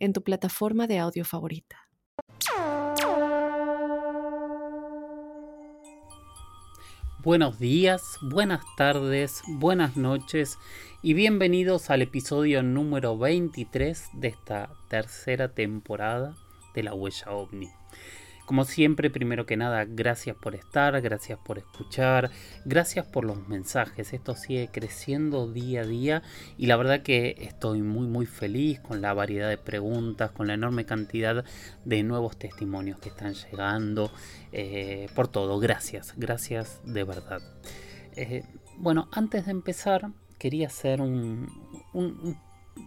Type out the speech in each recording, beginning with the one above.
en tu plataforma de audio favorita. Buenos días, buenas tardes, buenas noches y bienvenidos al episodio número 23 de esta tercera temporada de La Huella OVNI. Como siempre, primero que nada, gracias por estar, gracias por escuchar, gracias por los mensajes. Esto sigue creciendo día a día y la verdad que estoy muy muy feliz con la variedad de preguntas, con la enorme cantidad de nuevos testimonios que están llegando, eh, por todo. Gracias, gracias de verdad. Eh, bueno, antes de empezar, quería hacer un, un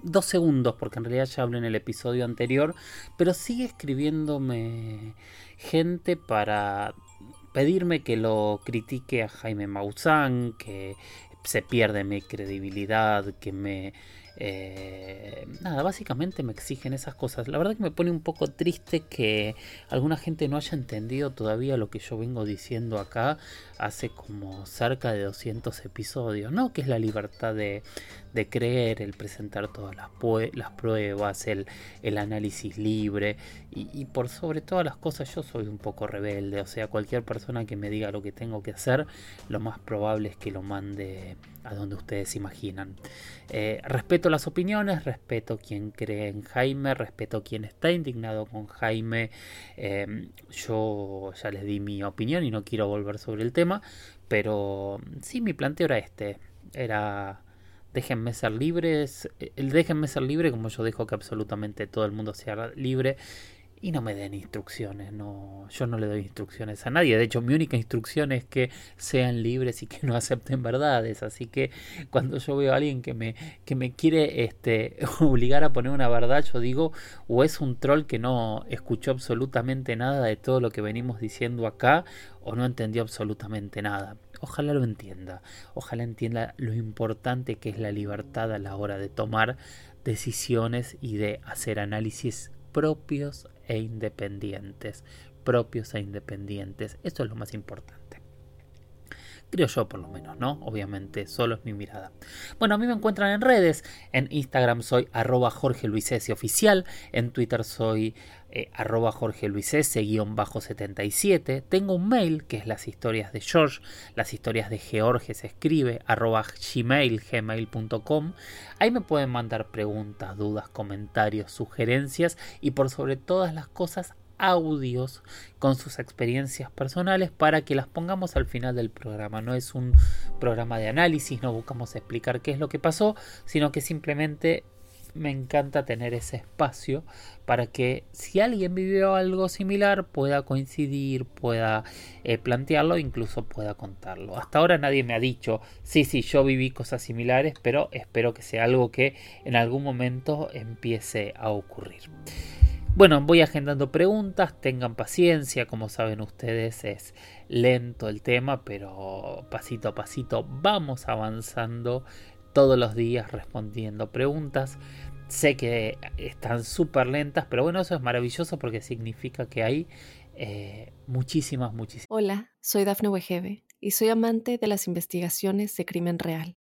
dos segundos, porque en realidad ya hablé en el episodio anterior, pero sigue escribiéndome gente para pedirme que lo critique a Jaime Maussan, que se pierde mi credibilidad, que me eh, nada, básicamente me exigen esas cosas. La verdad que me pone un poco triste que alguna gente no haya entendido todavía lo que yo vengo diciendo acá hace como cerca de 200 episodios, ¿no? Que es la libertad de, creer, el presentar todas las, pruebas, el, el, análisis libre y, por sobre todas las cosas yo soy un poco rebelde, o sea, cualquier persona que me diga lo que tengo que hacer, lo más probable es que lo mande a donde ustedes imaginan. Eh, respeto las opiniones, respeto quien cree en Jaime, respeto quien está indignado con Jaime. Eh, yo ya les di mi opinión y no quiero volver sobre el tema, pero sí, mi planteo era este. Era déjenme ser libres, el déjenme ser libre como yo dejo que absolutamente todo el mundo sea libre y no me den instrucciones, no, yo no le doy instrucciones a nadie, de hecho mi única instrucción es que sean libres y que no acepten verdades, así que cuando yo veo a alguien que me, que me quiere este, obligar a poner una verdad, yo digo, o es un troll que no escuchó absolutamente nada de todo lo que venimos diciendo acá, o no entendió absolutamente nada. Ojalá lo entienda, ojalá entienda lo importante que es la libertad a la hora de tomar decisiones y de hacer análisis propios e independientes. Propios e independientes. Esto es lo más importante. Creo yo por lo menos, ¿no? Obviamente, solo es mi mirada. Bueno, a mí me encuentran en redes. En Instagram soy arroba Jorge oficial. En Twitter soy eh, arroba Jorge bajo 77. Tengo un mail que es las historias de George. Las historias de George se escribe arroba gmail, gmail.com. Ahí me pueden mandar preguntas, dudas, comentarios, sugerencias y por sobre todas las cosas audios con sus experiencias personales para que las pongamos al final del programa. No es un programa de análisis, no buscamos explicar qué es lo que pasó, sino que simplemente me encanta tener ese espacio para que si alguien vivió algo similar pueda coincidir, pueda eh, plantearlo, incluso pueda contarlo. Hasta ahora nadie me ha dicho, sí, sí, yo viví cosas similares, pero espero que sea algo que en algún momento empiece a ocurrir. Bueno, voy agendando preguntas, tengan paciencia, como saben ustedes es lento el tema, pero pasito a pasito vamos avanzando todos los días respondiendo preguntas. Sé que están súper lentas, pero bueno, eso es maravilloso porque significa que hay eh, muchísimas, muchísimas. Hola, soy Dafne Wegebe y soy amante de las investigaciones de crimen real.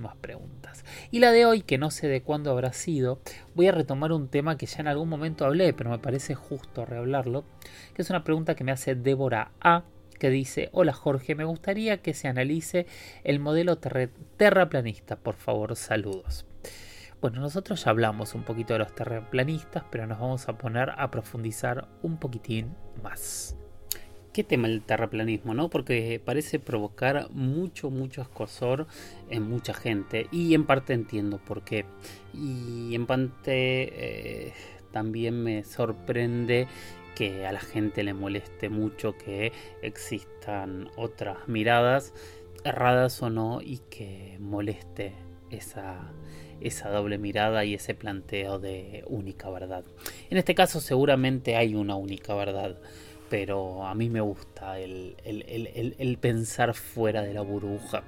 más preguntas. Y la de hoy, que no sé de cuándo habrá sido, voy a retomar un tema que ya en algún momento hablé, pero me parece justo rehablarlo, que es una pregunta que me hace Débora A, que dice, hola Jorge, me gustaría que se analice el modelo terraplanista, por favor, saludos. Bueno, nosotros ya hablamos un poquito de los terraplanistas, pero nos vamos a poner a profundizar un poquitín más. Qué tema el terraplanismo, ¿no? Porque parece provocar mucho, mucho escosor en mucha gente. Y en parte entiendo por qué. Y en parte eh, también me sorprende que a la gente le moleste mucho que existan otras miradas, erradas o no, y que moleste esa, esa doble mirada y ese planteo de única verdad. En este caso seguramente hay una única verdad pero a mí me gusta el, pensar fuera de la burbuja.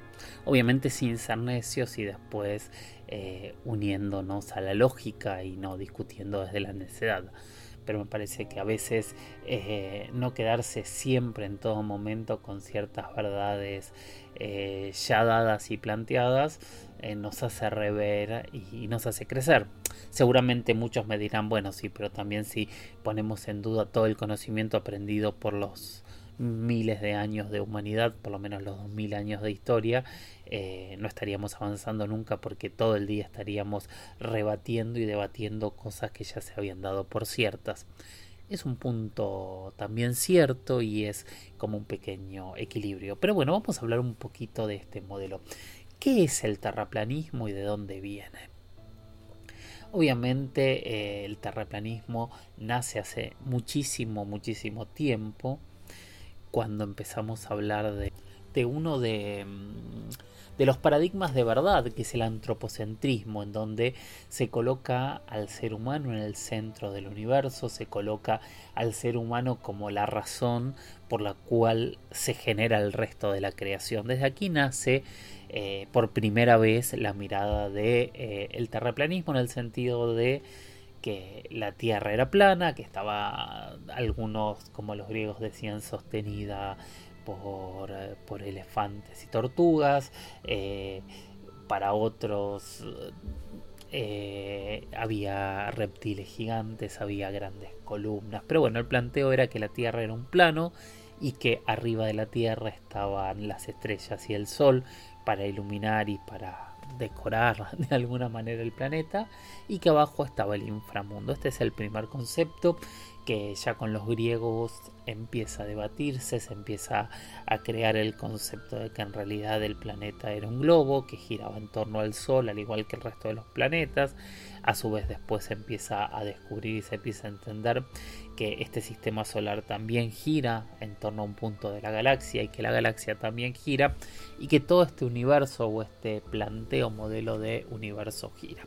Obviamente sin ser necios y después eh, uniéndonos a la lógica y no discutiendo desde la necedad. Pero me parece que a veces eh, no quedarse siempre en todo momento con ciertas verdades eh, ya dadas y planteadas nos hace rever y nos hace crecer. Seguramente muchos me dirán, bueno, sí, pero también si ponemos en duda todo el conocimiento aprendido por los miles de años de humanidad, por lo menos los dos mil años de historia, eh, no estaríamos avanzando nunca porque todo el día estaríamos rebatiendo y debatiendo cosas que ya se habían dado por ciertas. Es un punto también cierto y es como un pequeño equilibrio. Pero bueno, vamos a hablar un poquito de este modelo. ¿Qué es el terraplanismo y de dónde viene? Obviamente eh, el terraplanismo nace hace muchísimo, muchísimo tiempo, cuando empezamos a hablar de, uno de, mm, de los paradigmas de verdad, que es el antropocentrismo, en donde se coloca al ser humano en el centro del universo, se coloca al ser humano como la razón por la cual se genera el resto de la creación. Desde aquí nace eh, por primera vez la mirada de eh, el terraplanismo en el sentido de que la tierra era plana, que estaba algunos, como los griegos decían, sostenida por, eh, por elefantes y tortugas, para otros había reptiles gigantes, había grandes columnas, pero bueno, el planteo era que la tierra era un plano y que arriba de la tierra estaban las estrellas y el sol, para iluminar y para decorar de alguna manera el planeta y que abajo estaba el inframundo. Este es el primer concepto que ya con los griegos empieza a debatirse, se empieza a crear el concepto de que en realidad el planeta era un globo que giraba en torno al Sol, al igual que el resto de los planetas. A su vez después se empieza a descubrir y se empieza a entender que este sistema solar también gira en torno a un punto de la galaxia y que la galaxia también gira y que todo este universo o este planteo modelo de universo gira.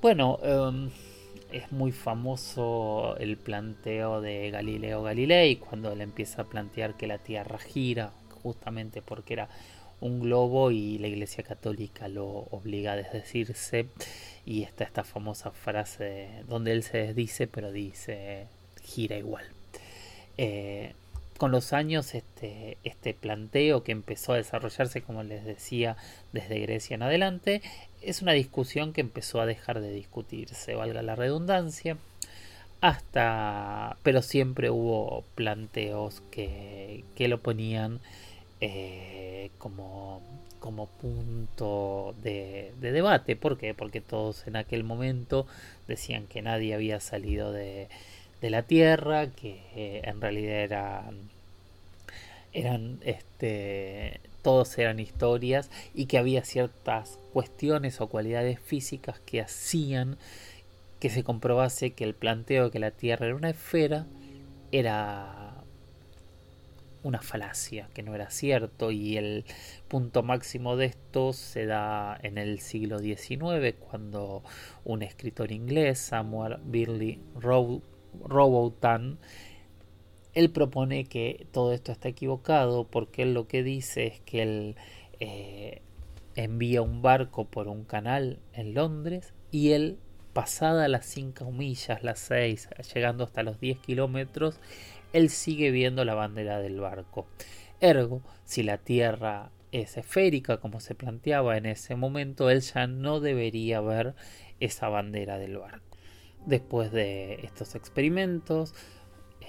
Bueno, em, es muy famoso el planteo de Galileo Galilei cuando él empieza a plantear que la Tierra gira justamente porque era un globo y la Iglesia Católica lo obliga a desdecirse y está esta famosa frase donde él se desdice pero dice gira igual. Eh, con los años este, este planteo que empezó a desarrollarse, como les decía, desde Grecia en adelante, es una discusión que empezó a dejar de discutirse, valga la redundancia, hasta, pero siempre hubo planteos que, que lo ponían eh, como como punto de, debate. ¿Por qué? Porque todos en aquel momento decían que nadie había salido de, la Tierra, que eh, en realidad eran, eran este, todos eran historias y que había ciertas cuestiones o cualidades físicas que hacían que se comprobase que el planteo de que la Tierra era una esfera era una falacia, que no era cierto, y el punto máximo de esto se da en el siglo XIX, cuando un escritor inglés, Samuel Birley Robotan, él propone que todo esto está equivocado porque él lo que dice es que él eh, envía un barco por un canal en Londres y él pasada las 5 millas, las 6, llegando hasta los 10 kilómetros, él sigue viendo la bandera del barco. Ergo, si la Tierra es esférica como se planteaba en ese momento, él ya no debería ver esa bandera del barco. Después de estos experimentos,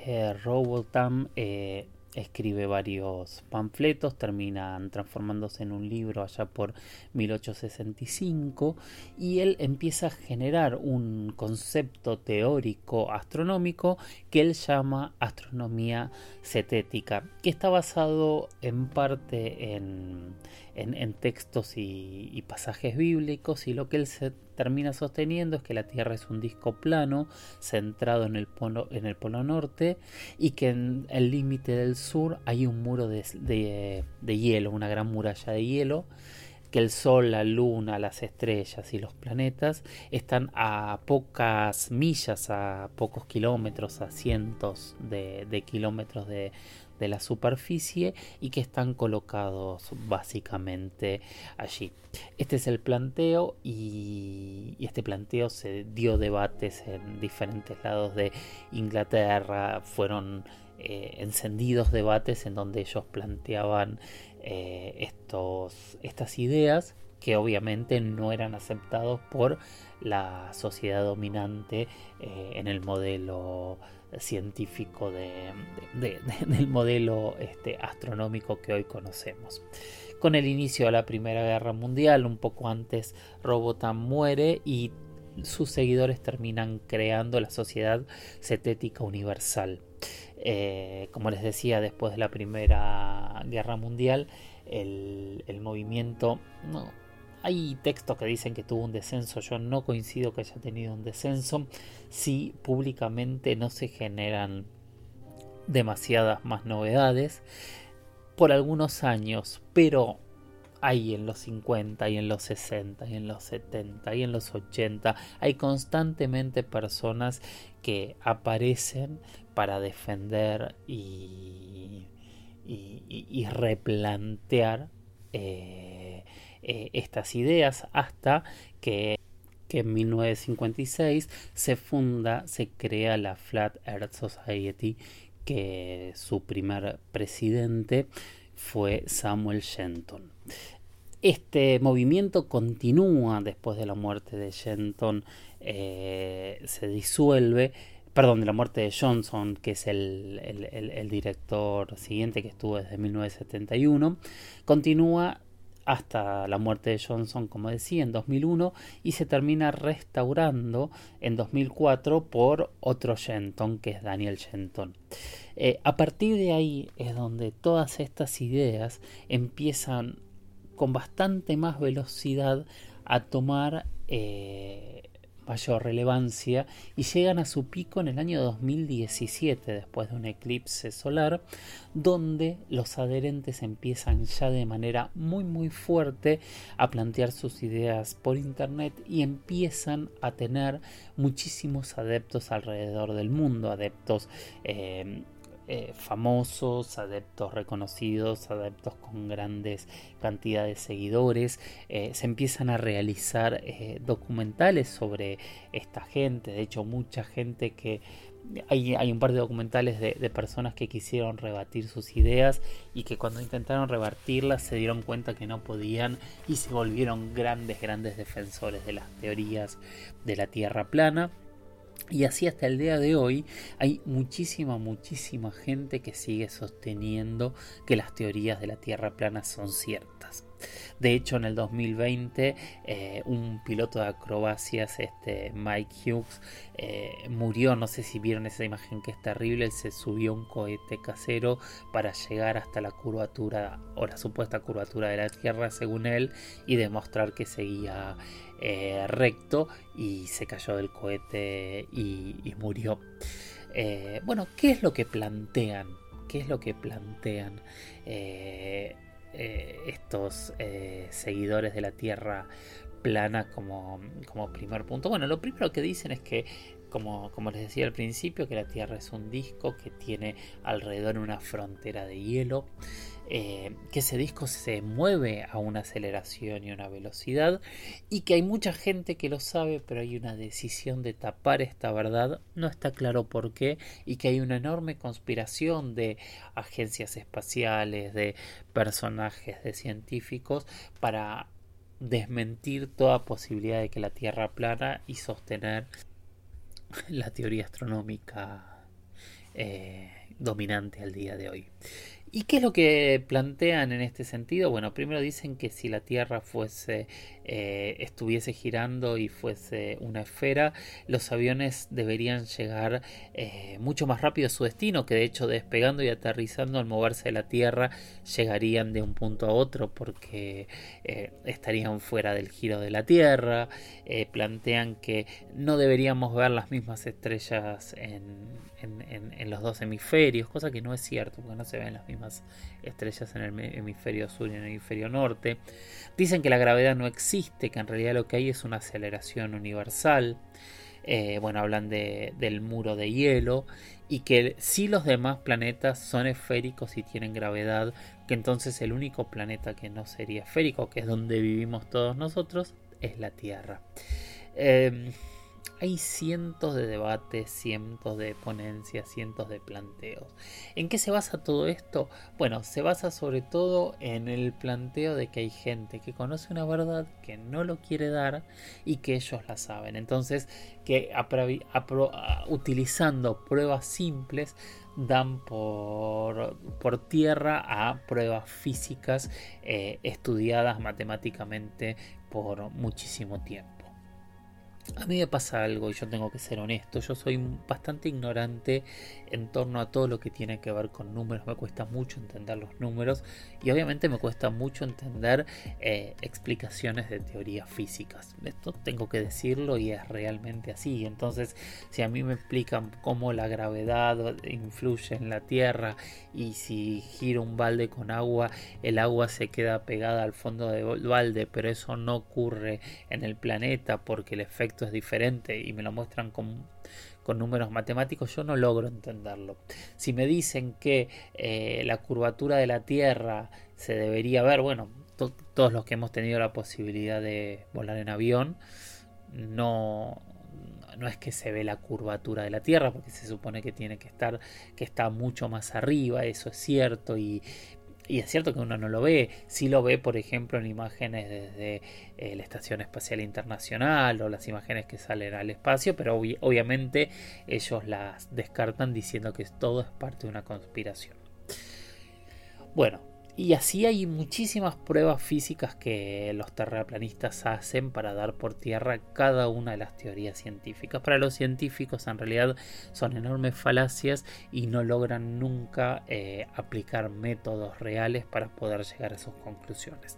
eh, Robotham eh, escribe varios panfletos, terminan transformándose en un libro allá por 1865 y él empieza a generar un concepto teórico astronómico que él llama astronomía cetética, que está basado en parte en, textos y, y, pasajes bíblicos y lo que él se termina sosteniendo es que la Tierra es un disco plano centrado en el polo, en el polo norte y que en el límite del sur hay un muro de, hielo, una gran muralla de hielo que el Sol, la Luna, las estrellas y los planetas están a pocas millas, a pocos kilómetros, a cientos de kilómetros de, de la superficie y que están colocados básicamente allí. Este es el planteo y, este planteo se dio debates en diferentes lados de Inglaterra, fueron eh, encendidos debates en donde ellos planteaban eh, estos, estas ideas que obviamente no eran aceptados por la sociedad dominante eh, en el modelo científico del modelo este, astronómico que hoy conocemos. Con el inicio de la Primera Guerra Mundial, un poco antes, Robotham muere y sus seguidores terminan creando la Sociedad Cetética Universal. Eh, como les decía, después de la Primera Guerra Mundial, el, el movimiento no, hay textos que dicen que tuvo un descenso, yo no coincido que haya tenido un descenso, si públicamente no se generan demasiadas más novedades por algunos años, pero hay en los 50 y en los 60 y en los 70 y en los 80 hay constantemente personas que aparecen para defender y, replantear eh, eh, estas ideas hasta que, en 1956 se funda, se crea la Flat Earth Society, que su primer presidente fue Samuel Shenton. Este movimiento continúa después de la muerte de Shenton, eh, se disuelve, perdón, de la muerte de Johnson, que es el, el, director siguiente que estuvo desde 1971, continúa hasta la muerte de Johnson, como decía, en 2001 y se termina restaurando en 2004 por otro Shenton, que es Daniel Shenton. Eh, a partir de ahí es donde todas estas ideas empiezan con bastante más velocidad a tomar eh, mayor relevancia y llegan a su pico en el año 2017 después de un eclipse solar donde los adherentes empiezan ya de manera muy muy fuerte a plantear sus ideas por internet y empiezan a tener muchísimos adeptos alrededor del mundo adeptos eh, eh, famosos, adeptos reconocidos, adeptos con grandes cantidades de seguidores. Eh, se empiezan a realizar eh, documentales sobre esta gente. De hecho, mucha gente que... Hay, hay un par de documentales de, de, personas que quisieron rebatir sus ideas y que cuando intentaron rebatirlas se dieron cuenta que no podían y se volvieron grandes, grandes defensores de las teorías de la Tierra plana. Y así hasta el día de hoy hay muchísima, muchísima gente que sigue sosteniendo que las teorías de la Tierra plana son ciertas. De hecho, en el 2020, eh, un piloto de acrobacias, este Mike Hughes, eh, murió. No sé si vieron esa imagen que es terrible. Él se subió un cohete casero para llegar hasta la curvatura o la supuesta curvatura de la Tierra, según él, y demostrar que seguía eh, recto y se cayó del cohete y, murió. Eh, bueno, ¿qué es lo que plantean? ¿Qué es lo que plantean eh, estos seguidores de la Tierra plana como, como primer punto? Bueno, lo primero que dicen es que como, como, les decía al principio, que la Tierra es un disco que tiene alrededor una frontera de hielo. Eh, que ese disco se mueve a una aceleración y una velocidad y que hay mucha gente que lo sabe pero hay una decisión de tapar esta verdad no está claro por qué y que hay una enorme conspiración de agencias espaciales de personajes de científicos para desmentir toda posibilidad de que la Tierra plana y sostener la teoría astronómica eh, dominante al día de hoy. ¿Y qué es lo que plantean en este sentido? Bueno, primero dicen que si la Tierra fuese eh, estuviese girando y fuese una esfera, los aviones deberían llegar eh, mucho más rápido a su destino, que de hecho despegando y aterrizando al moverse de la Tierra llegarían de un punto a otro porque eh, estarían fuera del giro de la Tierra. plantean que no deberíamos ver las mismas estrellas en, en, los dos hemisferios, cosa que no es cierto, porque no se ven las mismas estrellas en el hemisferio sur y en el hemisferio norte. Dicen que la gravedad no existe, que en realidad lo que hay es una aceleración universal. Eh, bueno, hablan de, del muro de hielo y que si los demás planetas son esféricos y tienen gravedad, que entonces el único planeta que no sería esférico, que es donde vivimos todos nosotros, es la Tierra. Eh, hay cientos de debates, cientos de ponencias, cientos de planteos. ¿En qué se basa todo esto? Bueno, se basa sobre todo en el planteo de que hay gente que conoce una verdad que no lo quiere dar y que ellos la saben. Entonces, que utilizando pruebas simples dan por, tierra a pruebas físicas eh, estudiadas matemáticamente por muchísimo tiempo. A mí me pasa algo y yo tengo que ser honesto. Yo soy bastante ignorante en torno a todo lo que tiene que ver con números. Me cuesta mucho entender los números y obviamente me cuesta mucho entender eh, explicaciones de teorías físicas. Esto tengo que decirlo y es realmente así. Entonces, si a mí me explican cómo la gravedad influye en la Tierra y si giro un balde con agua, el agua se queda pegada al fondo del balde, pero eso no ocurre en el planeta porque el efecto es diferente y me lo muestran con, números matemáticos, yo no logro entenderlo. Si me dicen que eh, la curvatura de la Tierra se debería ver, bueno, todos los que hemos tenido la posibilidad de volar en avión, no, no es que se ve la curvatura de la Tierra, porque se supone que tiene que estar, que está mucho más arriba, eso es cierto, y y es cierto que uno no lo ve, sí lo ve por ejemplo en imágenes desde eh, la Estación Espacial Internacional o las imágenes que salen al espacio, pero obviamente ellos las descartan diciendo que todo es parte de una conspiración. Bueno, y así hay muchísimas pruebas físicas que los terraplanistas hacen para dar por tierra cada una de las teorías científicas. Para los científicos en realidad son enormes falacias y no logran nunca eh, aplicar métodos reales para poder llegar a sus conclusiones.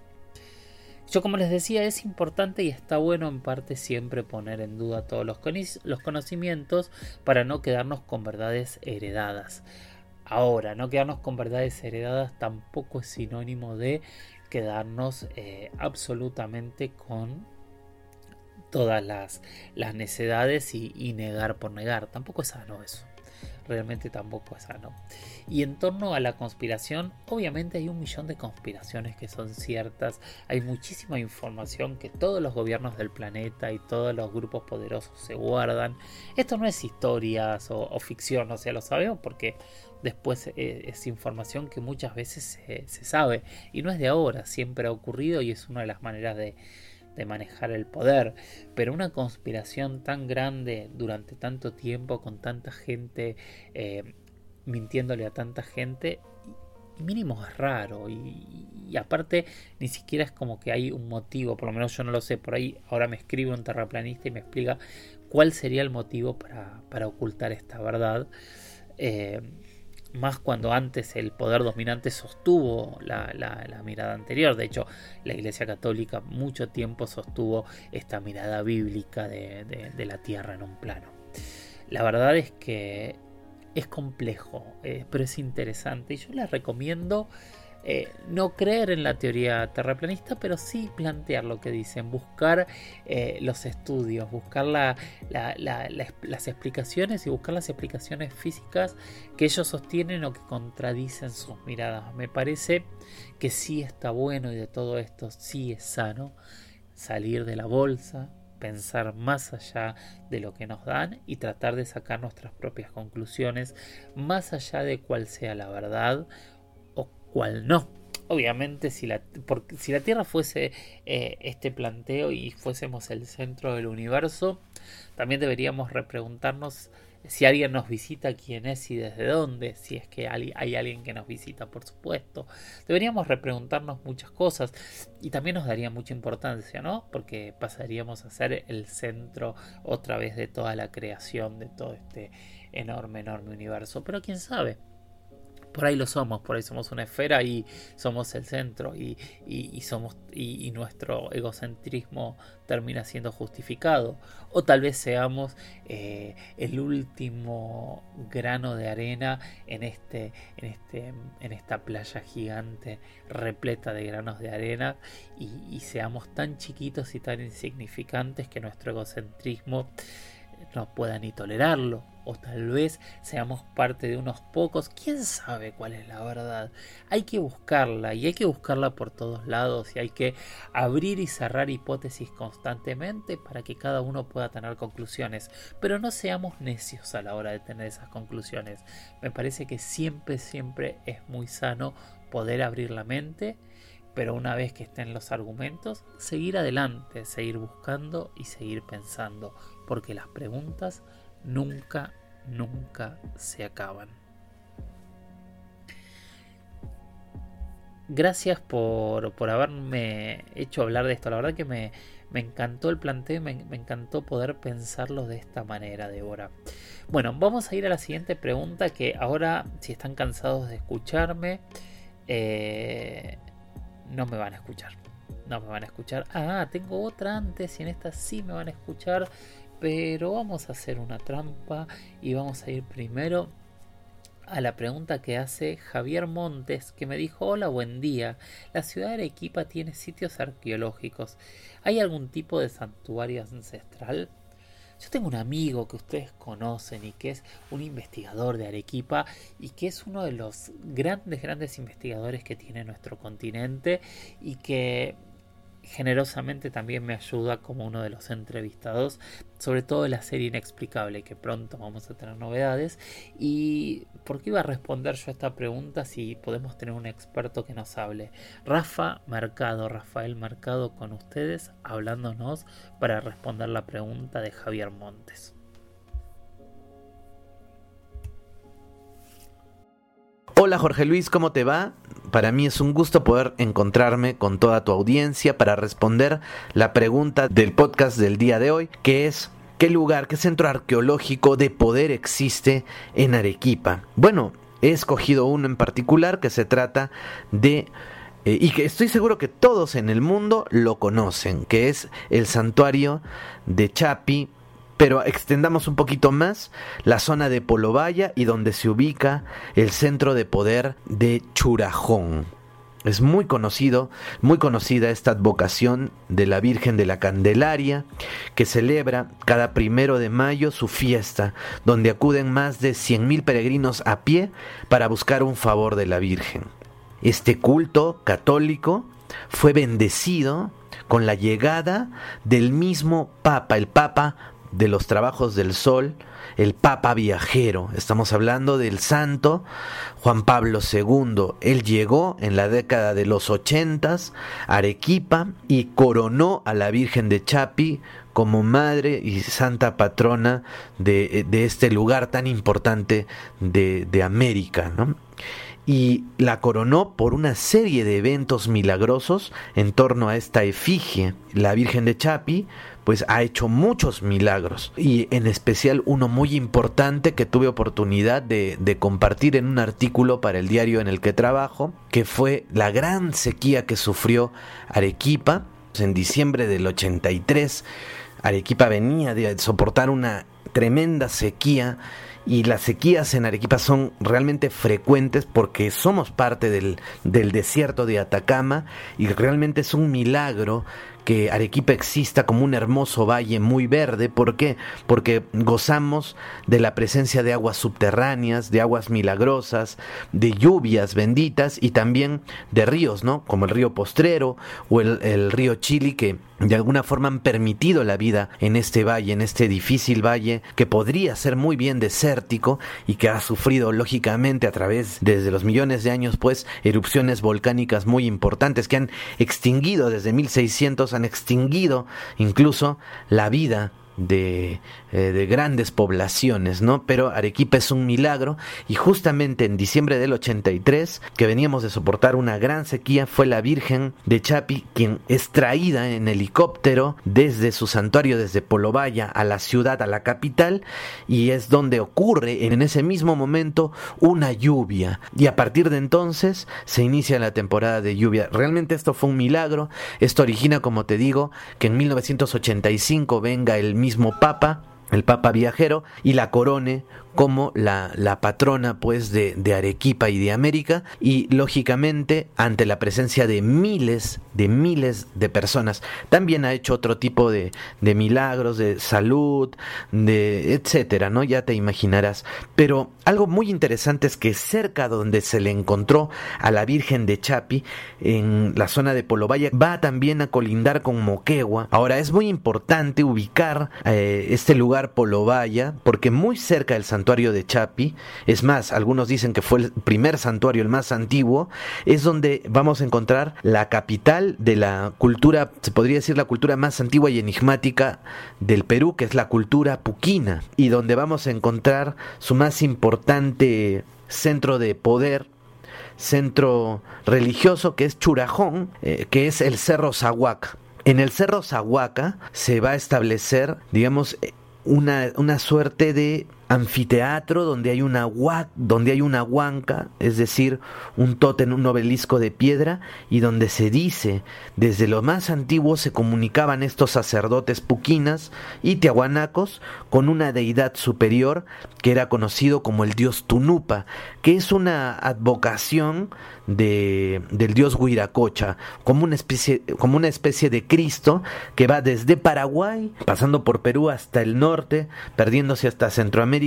Yo como les decía es importante y está bueno en parte siempre poner en duda todos los, los conocimientos para no quedarnos con verdades heredadas. Ahora, no quedarnos con verdades heredadas tampoco es sinónimo de quedarnos eh, absolutamente con todas las, las necedades y, negar por negar. Tampoco es sano eso. Realmente tampoco es sano. Y en torno a la conspiración, obviamente hay un millón de conspiraciones que son ciertas. Hay muchísima información que todos los gobiernos del planeta y todos los grupos poderosos se guardan. Esto no es historias o, o ficción, o sea, lo sabemos porque después eh, es información que muchas veces se, sabe y no es de ahora, siempre ha ocurrido y es una de las maneras de, manejar el poder. Pero una conspiración tan grande durante tanto tiempo con tanta gente eh, mintiéndole a tanta gente, mínimo es raro y, y, aparte ni siquiera es como que hay un motivo, por lo menos yo no lo sé, por ahí ahora me escribe un terraplanista y me explica cuál sería el motivo para, para ocultar esta verdad. Eh, más cuando antes el poder dominante sostuvo la, mirada anterior. De hecho, la Iglesia Católica mucho tiempo sostuvo esta mirada bíblica de, la tierra en un plano. La verdad es que es complejo, eh, pero es interesante y yo les recomiendo eh, no creer en la teoría terraplanista, pero sí plantear lo que dicen, buscar eh, los estudios, buscar las explicaciones y buscar las explicaciones físicas que ellos sostienen o que contradicen sus miradas. Me parece que sí está bueno y de todo esto sí es sano salir de la bolsa, pensar más allá de lo que nos dan y tratar de sacar nuestras propias conclusiones, más allá de cuál sea la verdad cual no. Obviamente, si la, si la Tierra fuese eh, este planteo y fuésemos el centro del universo, también deberíamos repreguntarnos si alguien nos visita, quién es y desde dónde, si es que hay, alguien que nos visita, por supuesto. Deberíamos repreguntarnos muchas cosas y también nos daría mucha importancia, ¿no? Porque pasaríamos a ser el centro otra vez de toda la creación, de todo este enorme, enorme universo. Pero quién sabe, por ahí lo somos, por ahí somos una esfera y somos el centro y, somos y, nuestro egocentrismo termina siendo justificado. O tal vez seamos eh, el último grano de arena en este en este en esta playa gigante repleta de granos de arena y seamos tan chiquitos y tan insignificantes que nuestro egocentrismo no pueda ni tolerarlo o tal vez seamos parte de unos pocos, quién sabe cuál es la verdad. Hay que buscarla y hay que buscarla por todos lados y hay que abrir y cerrar hipótesis constantemente para que cada uno pueda tener conclusiones, pero no seamos necios a la hora de tener esas conclusiones. Me parece que siempre, siempre es muy sano poder abrir la mente pero una vez que estén los argumentos, seguir adelante, seguir buscando y seguir pensando, porque las preguntas nunca, nunca se acaban. Gracias por, por haberme hecho hablar de esto. La verdad que me, me encantó el planteo, me, me, encantó poder pensarlo de esta manera, Débora. Bueno, vamos a ir a la siguiente pregunta que ahora, si están cansados de escucharme, eh, no me van a escuchar. No me van a escuchar. Ah, tengo otra antes y en esta sí me van a escuchar. Pero vamos a hacer una trampa y vamos a ir primero a la pregunta que hace Javier Montes, que me dijo, hola, buen día. La ciudad de Arequipa tiene sitios arqueológicos. ¿Hay algún tipo de santuario ancestral? Yo tengo un amigo que ustedes conocen y que es un investigador de Arequipa y que es uno de los grandes, grandes investigadores que tiene nuestro continente y que generosamente también me ayuda como uno de los entrevistados, sobre todo la serie Inexplicable, que pronto vamos a tener novedades. ¿Y por qué iba a responder yo a esta pregunta si podemos tener un experto que nos hable? Rafa Mercado, Rafael Mercado con ustedes, hablándonos para responder la pregunta de Javier Montes. Hola Jorge Luis, ¿cómo te va? Para mí es un gusto poder encontrarme con toda tu audiencia para responder la pregunta del podcast del día de hoy, que es ¿qué lugar, qué centro arqueológico de poder existe en Arequipa? Bueno, he escogido uno en particular que se trata de eh, y que estoy seguro que todos en el mundo lo conocen, que es el santuario de Chapi pero extendamos un poquito más la zona de Polovaya y donde se ubica el centro de poder de Churajón. Es muy conocido, muy conocida esta advocación de la Virgen de la Candelaria, que celebra cada primero de mayo su fiesta, donde acuden más de 100.000 peregrinos a pie para buscar un favor de la Virgen. Este culto católico fue bendecido con la llegada del mismo Papa, el Papa de los trabajos del sol, el Papa viajero. Estamos hablando del santo Juan Pablo II. Él llegó en la década de los ochentas a Arequipa y coronó a la Virgen de Chapi como madre y santa patrona de, este lugar tan importante de, de América. ¿no? y la coronó por una serie de eventos milagrosos en torno a esta efigie. La Virgen de Chapi pues ha hecho muchos milagros y en especial uno muy importante que tuve oportunidad de, compartir en un artículo para el diario en el que trabajo, que fue la gran sequía que sufrió Arequipa en diciembre del 83. Arequipa venía de soportar una tremenda sequía y las sequías en Arequipa son realmente frecuentes porque somos parte del, del, desierto de Atacama y realmente es un milagro que Arequipa exista como un hermoso valle muy verde. ¿Por qué? Porque gozamos de la presencia de aguas subterráneas, de aguas milagrosas, de lluvias benditas y también de ríos, ¿no? Como el río Postrero o el, río Chili que de alguna forma han permitido la vida en este valle, en este difícil valle que podría ser muy bien desértico y que ha sufrido lógicamente a través desde los millones de años pues erupciones volcánicas muy importantes que han extinguido desde 1600 han extinguido incluso la vida de, eh, de, grandes poblaciones, ¿no? Pero Arequipa es un milagro y justamente en diciembre del 83, que veníamos de soportar una gran sequía, fue la Virgen de Chapi quien es traída en helicóptero desde su santuario, desde Polovaya a la ciudad, a la capital, y es donde ocurre en ese mismo momento una lluvia. Y a partir de entonces se inicia la temporada de lluvia. Realmente esto fue un milagro. Esto origina, como te digo, que en 1985 venga el mismo Papa el Papa viajero y la corone como la, la patrona pues de, de, Arequipa y de América. Y lógicamente ante la presencia de miles de miles de personas también ha hecho otro tipo de, de milagros de salud de etcétera no ya te imaginarás. Pero algo muy interesante es que cerca donde se le encontró a la Virgen de Chapi en la zona de Polovaya va también a colindar con Moquegua. Ahora es muy importante ubicar eh, este lugar Polovaya porque muy cerca del San santuario de Chapi, es más, algunos dicen que fue el primer santuario, el más antiguo, es donde vamos a encontrar la capital de la cultura, se podría decir la cultura más antigua y enigmática del Perú, que es la cultura puquina, y donde vamos a encontrar su más importante centro de poder, centro religioso, que es Churajón, eh, que es el Cerro Zahuaca. En el Cerro Zahuaca se va a establecer, digamos, una, una suerte de anfiteatro donde hay una donde hay una huanca, es decir, un tótem, un obelisco de piedra y donde se dice desde lo más antiguo se comunicaban estos sacerdotes puquinas y tiahuanacos con una deidad superior que era conocido como el dios Tunupa, que es una advocación de, del dios Huiracocha, como una, especie, como una especie de Cristo que va desde Paraguay, pasando por Perú hasta el norte, perdiéndose hasta Centroamérica,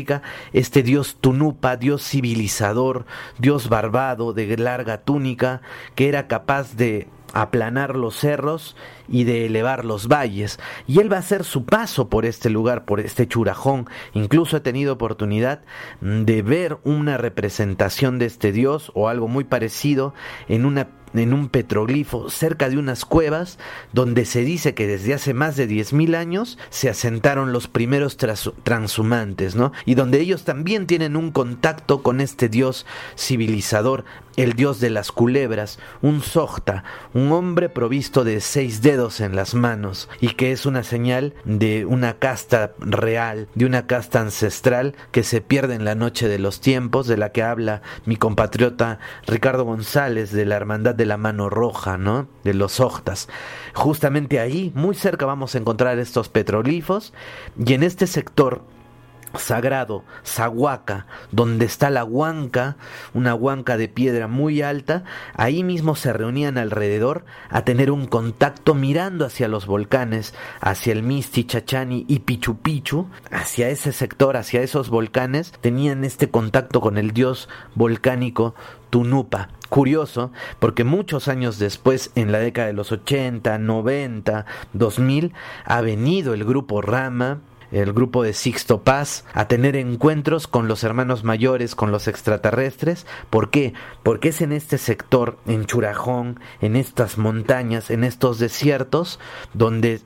este dios Tunupa, dios civilizador, dios barbado, de larga túnica, que era capaz de aplanar los cerros y de elevar los valles. Y él va a hacer su paso por este lugar, por este churajón. Incluso he tenido oportunidad de ver una representación de este dios o algo muy parecido en una en un petroglifo cerca de unas cuevas donde se dice que desde hace más de 10.000 años se asentaron los primeros transhumantes, ¿no? Y donde ellos también tienen un contacto con este dios civilizador, el dios de las culebras, un sojta, un hombre provisto de seis dedos en las manos y que es una señal de una casta real, de una casta ancestral que se pierde en la noche de los tiempos, de la que habla mi compatriota Ricardo González de la Hermandad de la mano roja, ¿no? De los octas. Justamente ahí, muy cerca, vamos a encontrar estos petrolifos y en este sector sagrado, Zahuaca, donde está la huanca, una huanca de piedra muy alta, ahí mismo se reunían alrededor a tener un contacto mirando hacia los volcanes, hacia el Misti, Chachani y Pichu Pichu, hacia ese sector, hacia esos volcanes, tenían este contacto con el dios volcánico Tunupa. Curioso, porque muchos años después, en la década de los 80, 90, 2000, ha venido el grupo Rama, el grupo de Sixto Paz a tener encuentros con los hermanos mayores, con los extraterrestres. ¿Por qué? Porque es en este sector, en Churajón, en estas montañas, en estos desiertos, donde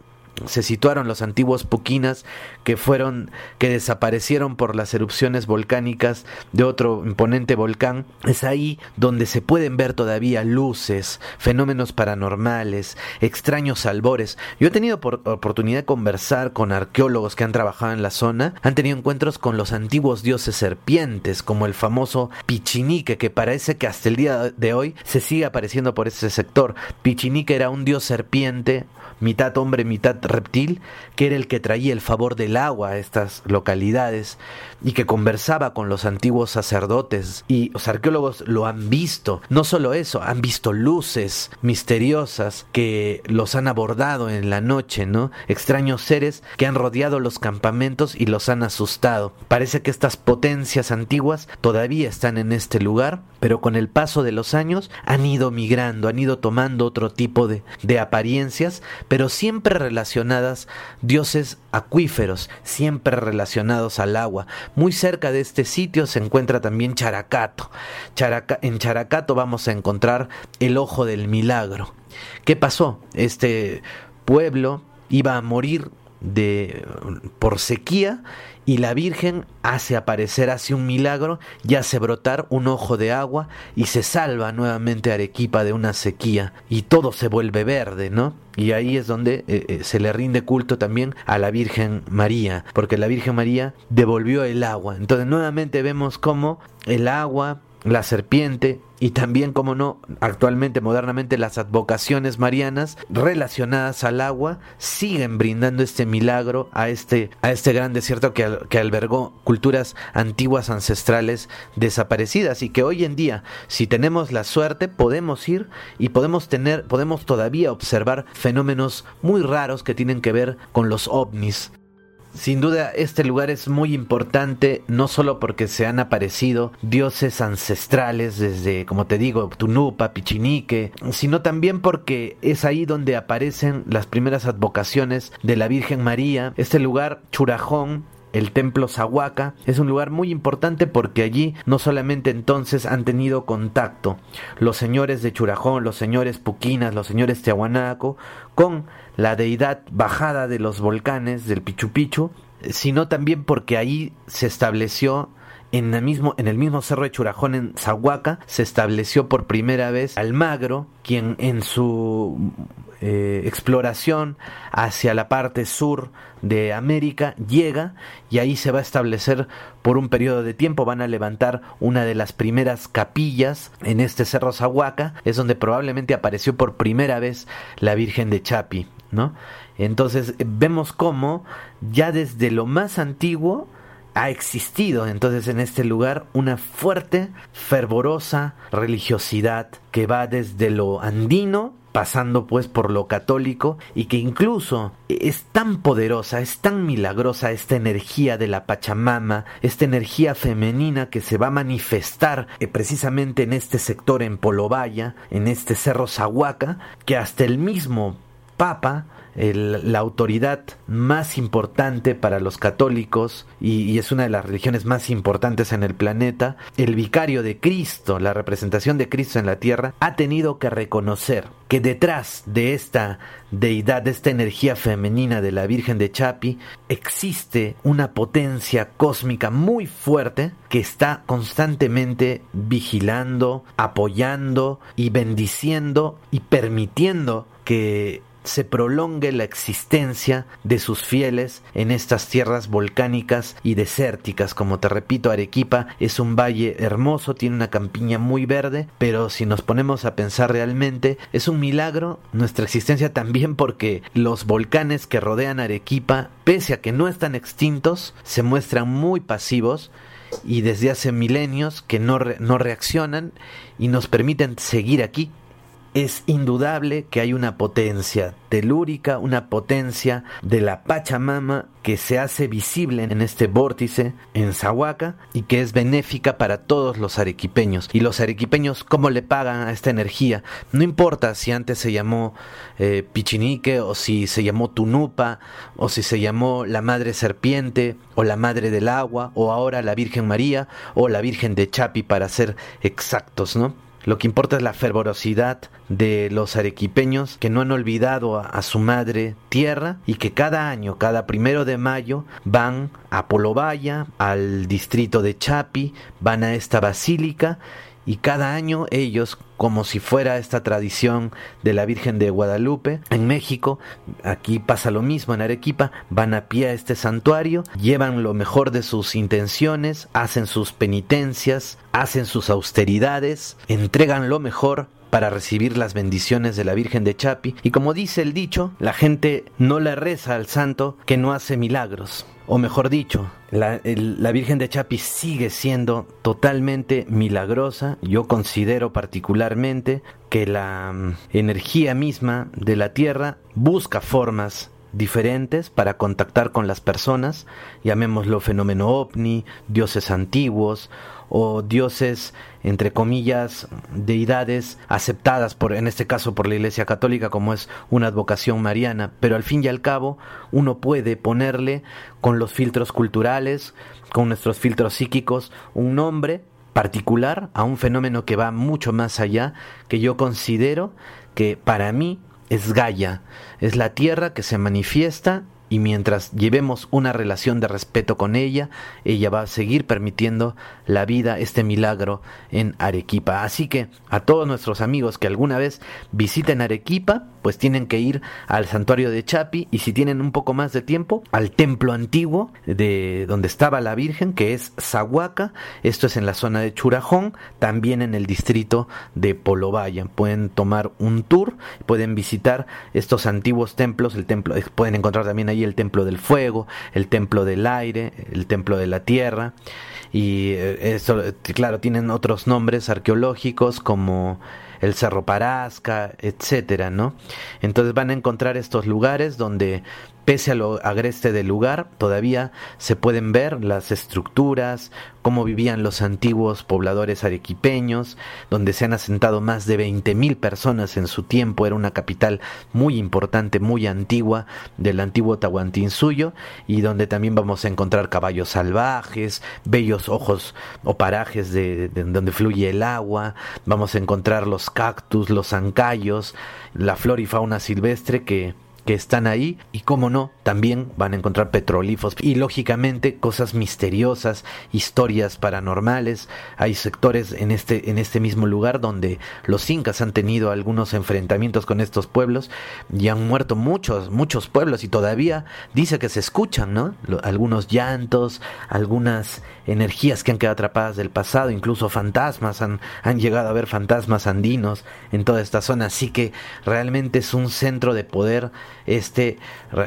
se situaron los antiguos Puquinas que fueron que desaparecieron por las erupciones volcánicas de otro imponente volcán. Es ahí donde se pueden ver todavía luces fenómenos paranormales extraños albores. Yo he tenido oportunidad de conversar con arqueólogos que han trabajado en la zona. Han tenido encuentros con los antiguos dioses serpientes como el famoso Pichinique que parece que hasta el día de hoy se sigue apareciendo por ese sector. Pichinique era un dios serpiente mitad hombre mitad reptil, que era el que traía el favor del agua a estas localidades y que conversaba con los antiguos sacerdotes. Y los arqueólogos lo han visto. No solo eso, han visto luces misteriosas que los han abordado en la noche, ¿no? Extraños seres que han rodeado los campamentos y los han asustado. Parece que estas potencias antiguas todavía están en este lugar, pero con el paso de los años han ido migrando, han ido tomando otro tipo de, de apariencias, pero siempre relacionadas, dioses acuíferos, siempre relacionados al agua. Muy cerca de este sitio se encuentra también Characato. en Characato vamos a encontrar el ojo del milagro. ¿Qué pasó? Este pueblo iba a morir de por sequía y la Virgen hace aparecer, hace un milagro y hace brotar un ojo de agua y se salva nuevamente Arequipa de una sequía y todo se vuelve verde, ¿no? Y ahí es donde eh, eh, se le rinde culto también a la Virgen María, porque la Virgen María devolvió el agua. Entonces nuevamente vemos cómo el agua la serpiente y también, como no, actualmente, modernamente, las advocaciones marianas relacionadas al agua siguen brindando este milagro a este, a este gran desierto que, que albergó culturas antiguas ancestrales desaparecidas y que hoy en día, si tenemos la suerte, podemos ir y podemos tener, podemos todavía observar fenómenos muy raros que tienen que ver con los ovnis. Sin duda, este lugar es muy importante, no solo porque se han aparecido dioses ancestrales desde, como te digo, Tunupa, Pichinique, sino también porque es ahí donde aparecen las primeras advocaciones de la Virgen María. Este lugar, Churajón, el templo Zahuaca es un lugar muy importante porque allí no solamente entonces han tenido contacto los señores de Churajón, los señores Puquinas, los señores Tiahuanaco con la deidad bajada de los volcanes del Pichu Pichu, sino también porque ahí se estableció en el mismo, en el mismo cerro de Churajón, en Zahuaca, se estableció por primera vez Almagro, quien en su eh, exploración hacia la parte sur de América llega y ahí se va a establecer por un periodo de tiempo. Van a levantar una de las primeras capillas en este cerro Zahuaca, es donde probablemente apareció por primera vez la Virgen de Chapi, ¿no? Entonces vemos cómo ya desde lo más antiguo ha existido entonces en este lugar una fuerte, fervorosa religiosidad que va desde lo andino pasando pues por lo católico y que incluso es tan poderosa, es tan milagrosa esta energía de la Pachamama, esta energía femenina que se va a manifestar eh, precisamente en este sector en Polobaya, en este cerro Zahuaca, que hasta el mismo Papa la autoridad más importante para los católicos y, es una de las religiones más importantes en el planeta, el vicario de Cristo, la representación de Cristo en la tierra, ha tenido que reconocer que detrás de esta deidad, de esta energía femenina de la Virgen de Chapi, existe una potencia cósmica muy fuerte que está constantemente vigilando, apoyando y bendiciendo y permitiendo que se prolongue la existencia de sus fieles en estas tierras volcánicas y desérticas. Como te repito, Arequipa es un valle hermoso, tiene una campiña muy verde, pero si nos ponemos a pensar realmente, es un milagro nuestra existencia también porque los volcanes que rodean Arequipa, pese a que no están extintos, se muestran muy pasivos y desde hace milenios que no, no reaccionan y nos permiten seguir aquí es indudable que hay una potencia telúrica, una potencia de la Pachamama que se hace visible en este vórtice en Zahuaca y que es benéfica para todos los arequipeños. Y los arequipeños, ¿cómo le pagan a esta energía? No importa si antes se llamó eh, Pichinique o si se llamó Tunupa o si se llamó la Madre Serpiente o la Madre del Agua o ahora la Virgen María o la Virgen de Chapi para ser exactos, ¿no? Lo que importa es la fervorosidad de los arequipeños que no han olvidado a, su madre tierra y que cada año, cada primero de mayo, van a Polovaya, al distrito de Chapi, van a esta basílica y cada año ellos, como si fuera esta tradición de la Virgen de Guadalupe, en México, aquí pasa lo mismo, en Arequipa, van a pie a este santuario, llevan lo mejor de sus intenciones, hacen sus penitencias, hacen sus austeridades, entregan lo mejor para recibir las bendiciones de la Virgen de Chapi. Y como dice el dicho, la gente no le reza al santo que no hace milagros o mejor dicho, la, Virgen de Chapi sigue siendo totalmente milagrosa. Yo considero particularmente que la mm, energía misma de la Tierra busca formas diferentes para contactar con las personas, llamémoslo fenómeno ovni, dioses antiguos o dioses entre comillas deidades aceptadas por en este caso por la Iglesia Católica como es una advocación mariana, pero al fin y al cabo uno puede ponerle con los filtros culturales, con nuestros filtros psíquicos un nombre particular a un fenómeno que va mucho más allá, que yo considero que para mí es Gaia, es la tierra que se manifiesta y mientras llevemos una relación de respeto con ella, ella va a seguir permitiendo la vida, este milagro en Arequipa. Así que a todos nuestros amigos que alguna vez visiten Arequipa, pues tienen que ir al santuario de Chapi y si tienen un poco más de tiempo, al templo antiguo de donde estaba la Virgen, que es Zahuaca, esto es en la zona de Churajón, también en el distrito de Polobaya. Pueden tomar un tour, pueden visitar estos antiguos templos, el templo, pueden encontrar también ahí el templo del fuego, el templo del aire, el templo de la tierra y eh, eso, claro, tienen otros nombres arqueológicos como el Cerro Parasca, etcétera, ¿no? Entonces van a encontrar estos lugares donde Pese a lo agreste del lugar, todavía se pueden ver las estructuras, cómo vivían los antiguos pobladores arequipeños, donde se han asentado más de 20.000 personas en su tiempo, era una capital muy importante, muy antigua del antiguo Tahuantinsuyo, y donde también vamos a encontrar caballos salvajes, bellos ojos o parajes de, de donde fluye el agua, vamos a encontrar los cactus, los ancayos, la flora y fauna silvestre que que están ahí y como no, también van a encontrar petrolíferos y lógicamente cosas misteriosas, historias paranormales. Hay sectores en este en este mismo lugar donde los incas han tenido algunos enfrentamientos con estos pueblos y han muerto muchos muchos pueblos y todavía dice que se escuchan, ¿no? Algunos llantos, algunas energías que han quedado atrapadas del pasado, incluso fantasmas han han llegado a ver fantasmas andinos en toda esta zona, así que realmente es un centro de poder este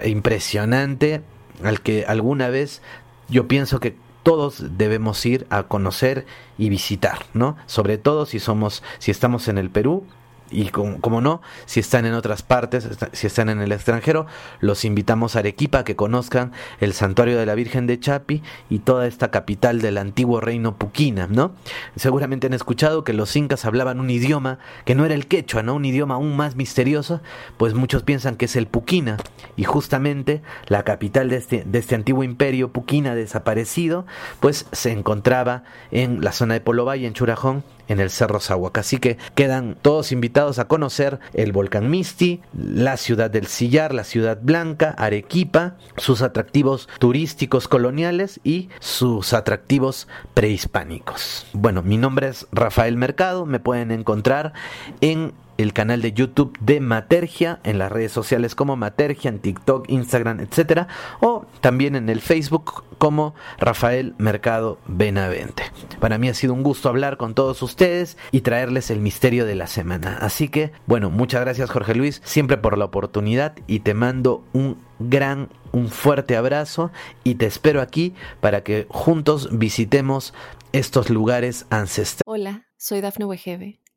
impresionante al que alguna vez yo pienso que todos debemos ir a conocer y visitar, ¿no? Sobre todo si somos, si estamos en el Perú, y como, no, si están en otras partes, si están en el extranjero, los invitamos a Arequipa a que conozcan el santuario de la Virgen de Chapi y toda esta capital del antiguo reino Puquina, ¿no? Seguramente han escuchado que los incas hablaban un idioma que no era el quechua, ¿no? Un idioma aún más misterioso, pues muchos piensan que es el Puquina y justamente la capital de este, de este antiguo imperio Puquina desaparecido, pues se encontraba en la zona de Polobay, en Churajón, en el Cerro Zahuac. Así que quedan todos invitados a conocer el volcán Misti, la ciudad del Sillar, la ciudad blanca, Arequipa, sus atractivos turísticos coloniales y sus atractivos prehispánicos. Bueno, mi nombre es Rafael Mercado, me pueden encontrar en el canal de YouTube de Matergia, en las redes sociales como Matergia, en TikTok, Instagram, etcétera, o también en el Facebook como Rafael Mercado Benavente. Para mí ha sido un gusto hablar con todos ustedes y traerles el misterio de la semana. Así que, bueno, muchas gracias Jorge Luis, siempre por la oportunidad y te mando un gran, un fuerte abrazo y te espero aquí para que juntos visitemos estos lugares ancestrales. Hola, soy Dafne Wegebe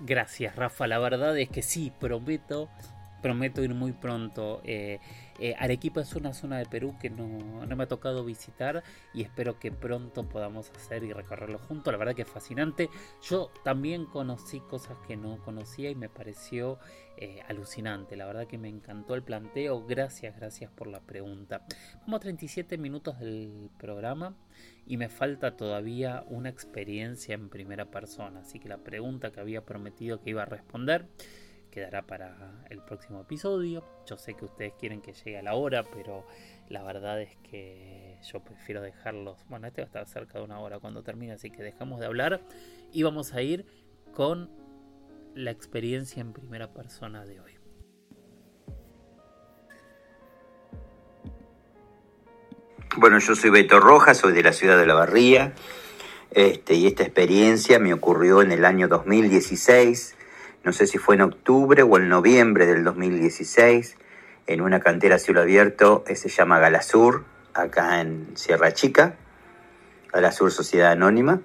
Gracias, Rafa. La verdad es que sí, prometo, prometo ir muy pronto. Eh, eh, Arequipa es una zona de Perú que no, me ha tocado visitar y espero que pronto podamos hacer y recorrerlo juntos. La verdad que es fascinante. Yo también conocí cosas que no conocía y me pareció eh, alucinante. La verdad que me encantó el planteo. Gracias, gracias por la pregunta. Vamos a 37 minutos del programa y me falta todavía una experiencia en primera persona. Así que la pregunta que había prometido que iba a responder quedará para el próximo episodio. Yo sé que ustedes quieren que llegue a la hora, pero la verdad es que yo prefiero dejarlos. Bueno, este va a estar cerca de una hora cuando termine, así que dejamos de hablar y vamos a ir con la experiencia en primera persona de hoy. Bueno, yo soy Beto Rojas, soy de la ciudad de La Barría, este, y esta experiencia me ocurrió en el año 2016, no sé si fue en octubre o en noviembre del 2016, en una cantera a cielo abierto, se llama Galasur, acá en Sierra Chica, Galasur Sociedad Anónima,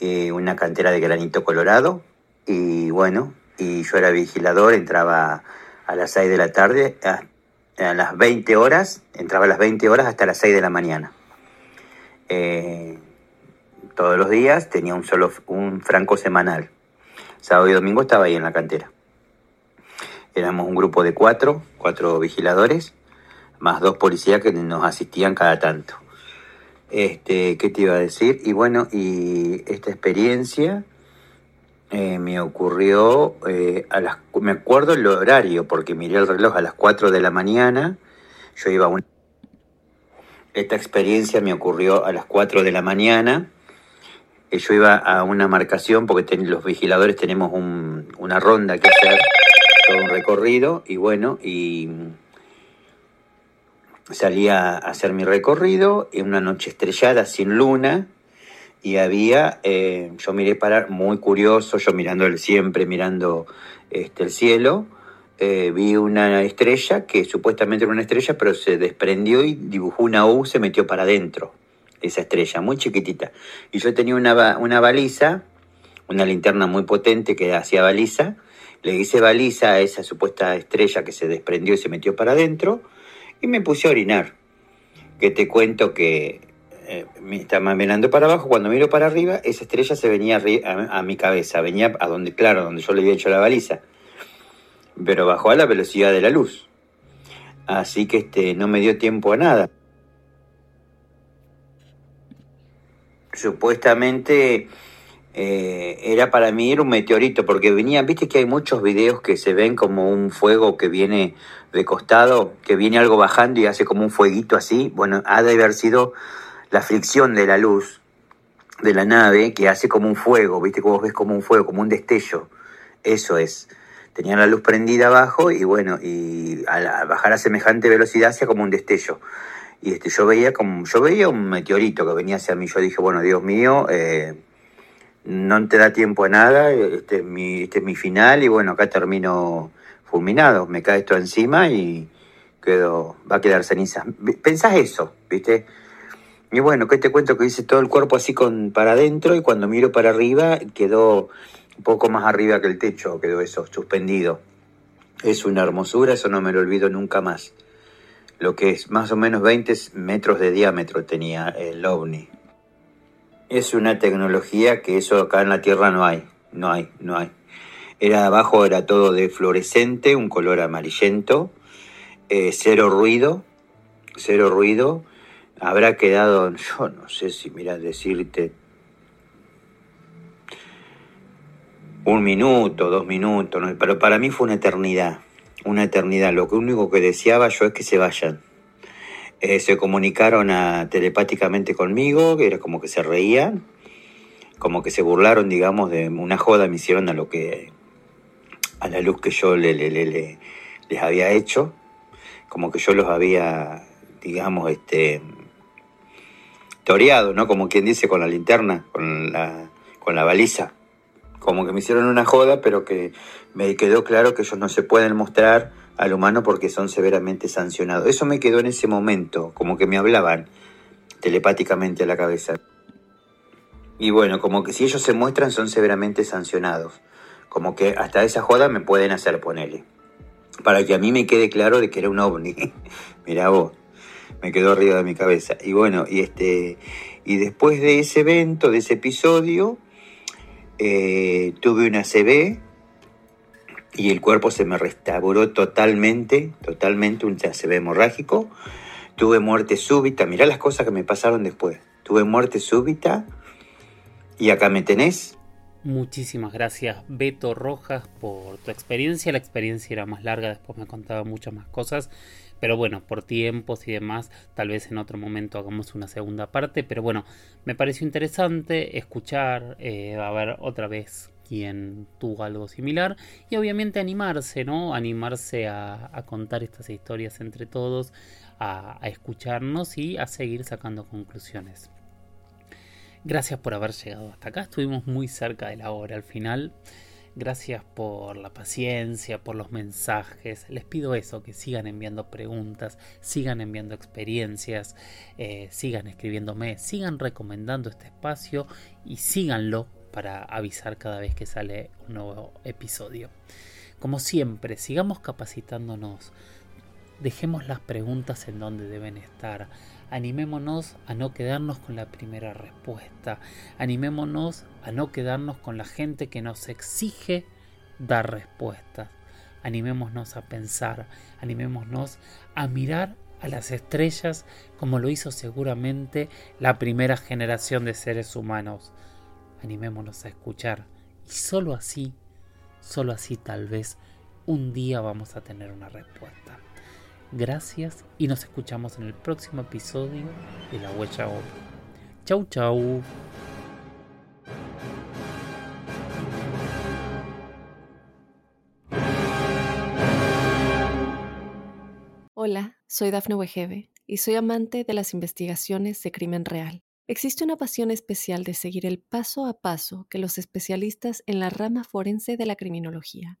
eh, una cantera de granito colorado, y bueno, y yo era vigilador, entraba a las 6 de la tarde a las 20 horas, entraba a las 20 horas hasta las 6 de la mañana. Eh, todos los días tenía un solo un franco semanal. Sábado y domingo estaba ahí en la cantera. Éramos un grupo de cuatro, cuatro vigiladores, más dos policías que nos asistían cada tanto. Este, ¿qué te iba a decir? Y bueno, y esta experiencia eh, me ocurrió eh, a las, me acuerdo el horario porque miré el reloj a las 4 de la mañana. Yo iba a una esta experiencia me ocurrió a las 4 de la mañana. Yo iba a una marcación porque los vigiladores tenemos una ronda que hacer, todo un recorrido, y bueno, y salí a hacer mi recorrido en una noche estrellada sin luna y había, eh, yo miré para, muy curioso, yo mirando siempre, mirando este, el cielo, eh, vi una estrella que supuestamente era una estrella, pero se desprendió y dibujó una U, se metió para adentro, esa estrella, muy chiquitita. Y yo tenía una, una baliza, una linterna muy potente que hacía baliza, le hice baliza a esa supuesta estrella que se desprendió y se metió para adentro, y me puse a orinar. Que te cuento que eh, me estaba mirando para abajo, cuando miro para arriba, esa estrella se venía a, a mi cabeza, venía a donde, claro, donde yo le había hecho la baliza pero bajó a la velocidad de la luz. Así que este, no me dio tiempo a nada. Supuestamente eh, era para mí era un meteorito, porque venía, viste que hay muchos videos que se ven como un fuego que viene de costado, que viene algo bajando y hace como un fueguito así. Bueno, ha de haber sido la fricción de la luz de la nave que hace como un fuego, viste que vos ves como un fuego, como un destello. Eso es tenía la luz prendida abajo y bueno, y al bajar a semejante velocidad hacía como un destello. Y este, yo veía como, yo veía un meteorito que venía hacia mí. Yo dije, bueno, Dios mío, eh, no te da tiempo a nada, este es, mi, este es mi final y bueno, acá termino fulminado. Me cae esto encima y quedo, va a quedar ceniza. Pensás eso, ¿viste? Y bueno, ¿qué te cuento? Que hice todo el cuerpo así con para adentro y cuando miro para arriba quedó un poco más arriba que el techo quedó eso, suspendido. Es una hermosura, eso no me lo olvido nunca más. Lo que es más o menos 20 metros de diámetro tenía el ovni. Es una tecnología que eso acá en la Tierra no hay, no hay, no hay. Era abajo, era todo de fluorescente, un color amarillento, eh, cero ruido, cero ruido. Habrá quedado, yo no sé si, mira, decirte, un minuto, dos minutos, pero para mí fue una eternidad, una eternidad. Lo único que deseaba yo es que se vayan. Eh, se comunicaron telepáticamente conmigo, que era como que se reían, como que se burlaron, digamos, de una joda, me hicieron a lo que, a la luz que yo le, le, le, les había hecho, como que yo los había, digamos, este, toreado, ¿no? Como quien dice con la linterna, con la, con la baliza como que me hicieron una joda, pero que me quedó claro que ellos no se pueden mostrar al humano porque son severamente sancionados. Eso me quedó en ese momento, como que me hablaban telepáticamente a la cabeza. Y bueno, como que si ellos se muestran son severamente sancionados. Como que hasta esa joda me pueden hacer ponerle. Para que a mí me quede claro de que era un ovni. Mirá vos, me quedó arriba de mi cabeza. Y bueno, y este y después de ese evento, de ese episodio, eh, tuve una CB y el cuerpo se me restauró totalmente, totalmente, un CB hemorrágico. Tuve muerte súbita, mirá las cosas que me pasaron después. Tuve muerte súbita y acá me tenés. Muchísimas gracias Beto Rojas por tu experiencia. La experiencia era más larga, después me contaba muchas más cosas. Pero bueno, por tiempos y demás, tal vez en otro momento hagamos una segunda parte. Pero bueno, me pareció interesante escuchar, eh, a ver otra vez quién tuvo algo similar y obviamente animarse, ¿no? Animarse a, contar estas historias entre todos, a, a escucharnos y a seguir sacando conclusiones. Gracias por haber llegado hasta acá, estuvimos muy cerca de la hora al final. Gracias por la paciencia, por los mensajes. Les pido eso, que sigan enviando preguntas, sigan enviando experiencias, eh, sigan escribiéndome, sigan recomendando este espacio y síganlo para avisar cada vez que sale un nuevo episodio. Como siempre, sigamos capacitándonos dejemos las preguntas en donde deben estar. Animémonos a no quedarnos con la primera respuesta. Animémonos a no quedarnos con la gente que nos exige dar respuestas. Animémonos a pensar, animémonos a mirar a las estrellas como lo hizo seguramente la primera generación de seres humanos. Animémonos a escuchar y solo así, solo así tal vez un día vamos a tener una respuesta. Gracias y nos escuchamos en el próximo episodio de La Huella Oro. Chau chau. Hola, soy Dafne Wegebe y soy amante de las investigaciones de crimen real. Existe una pasión especial de seguir el paso a paso que los especialistas en la rama forense de la criminología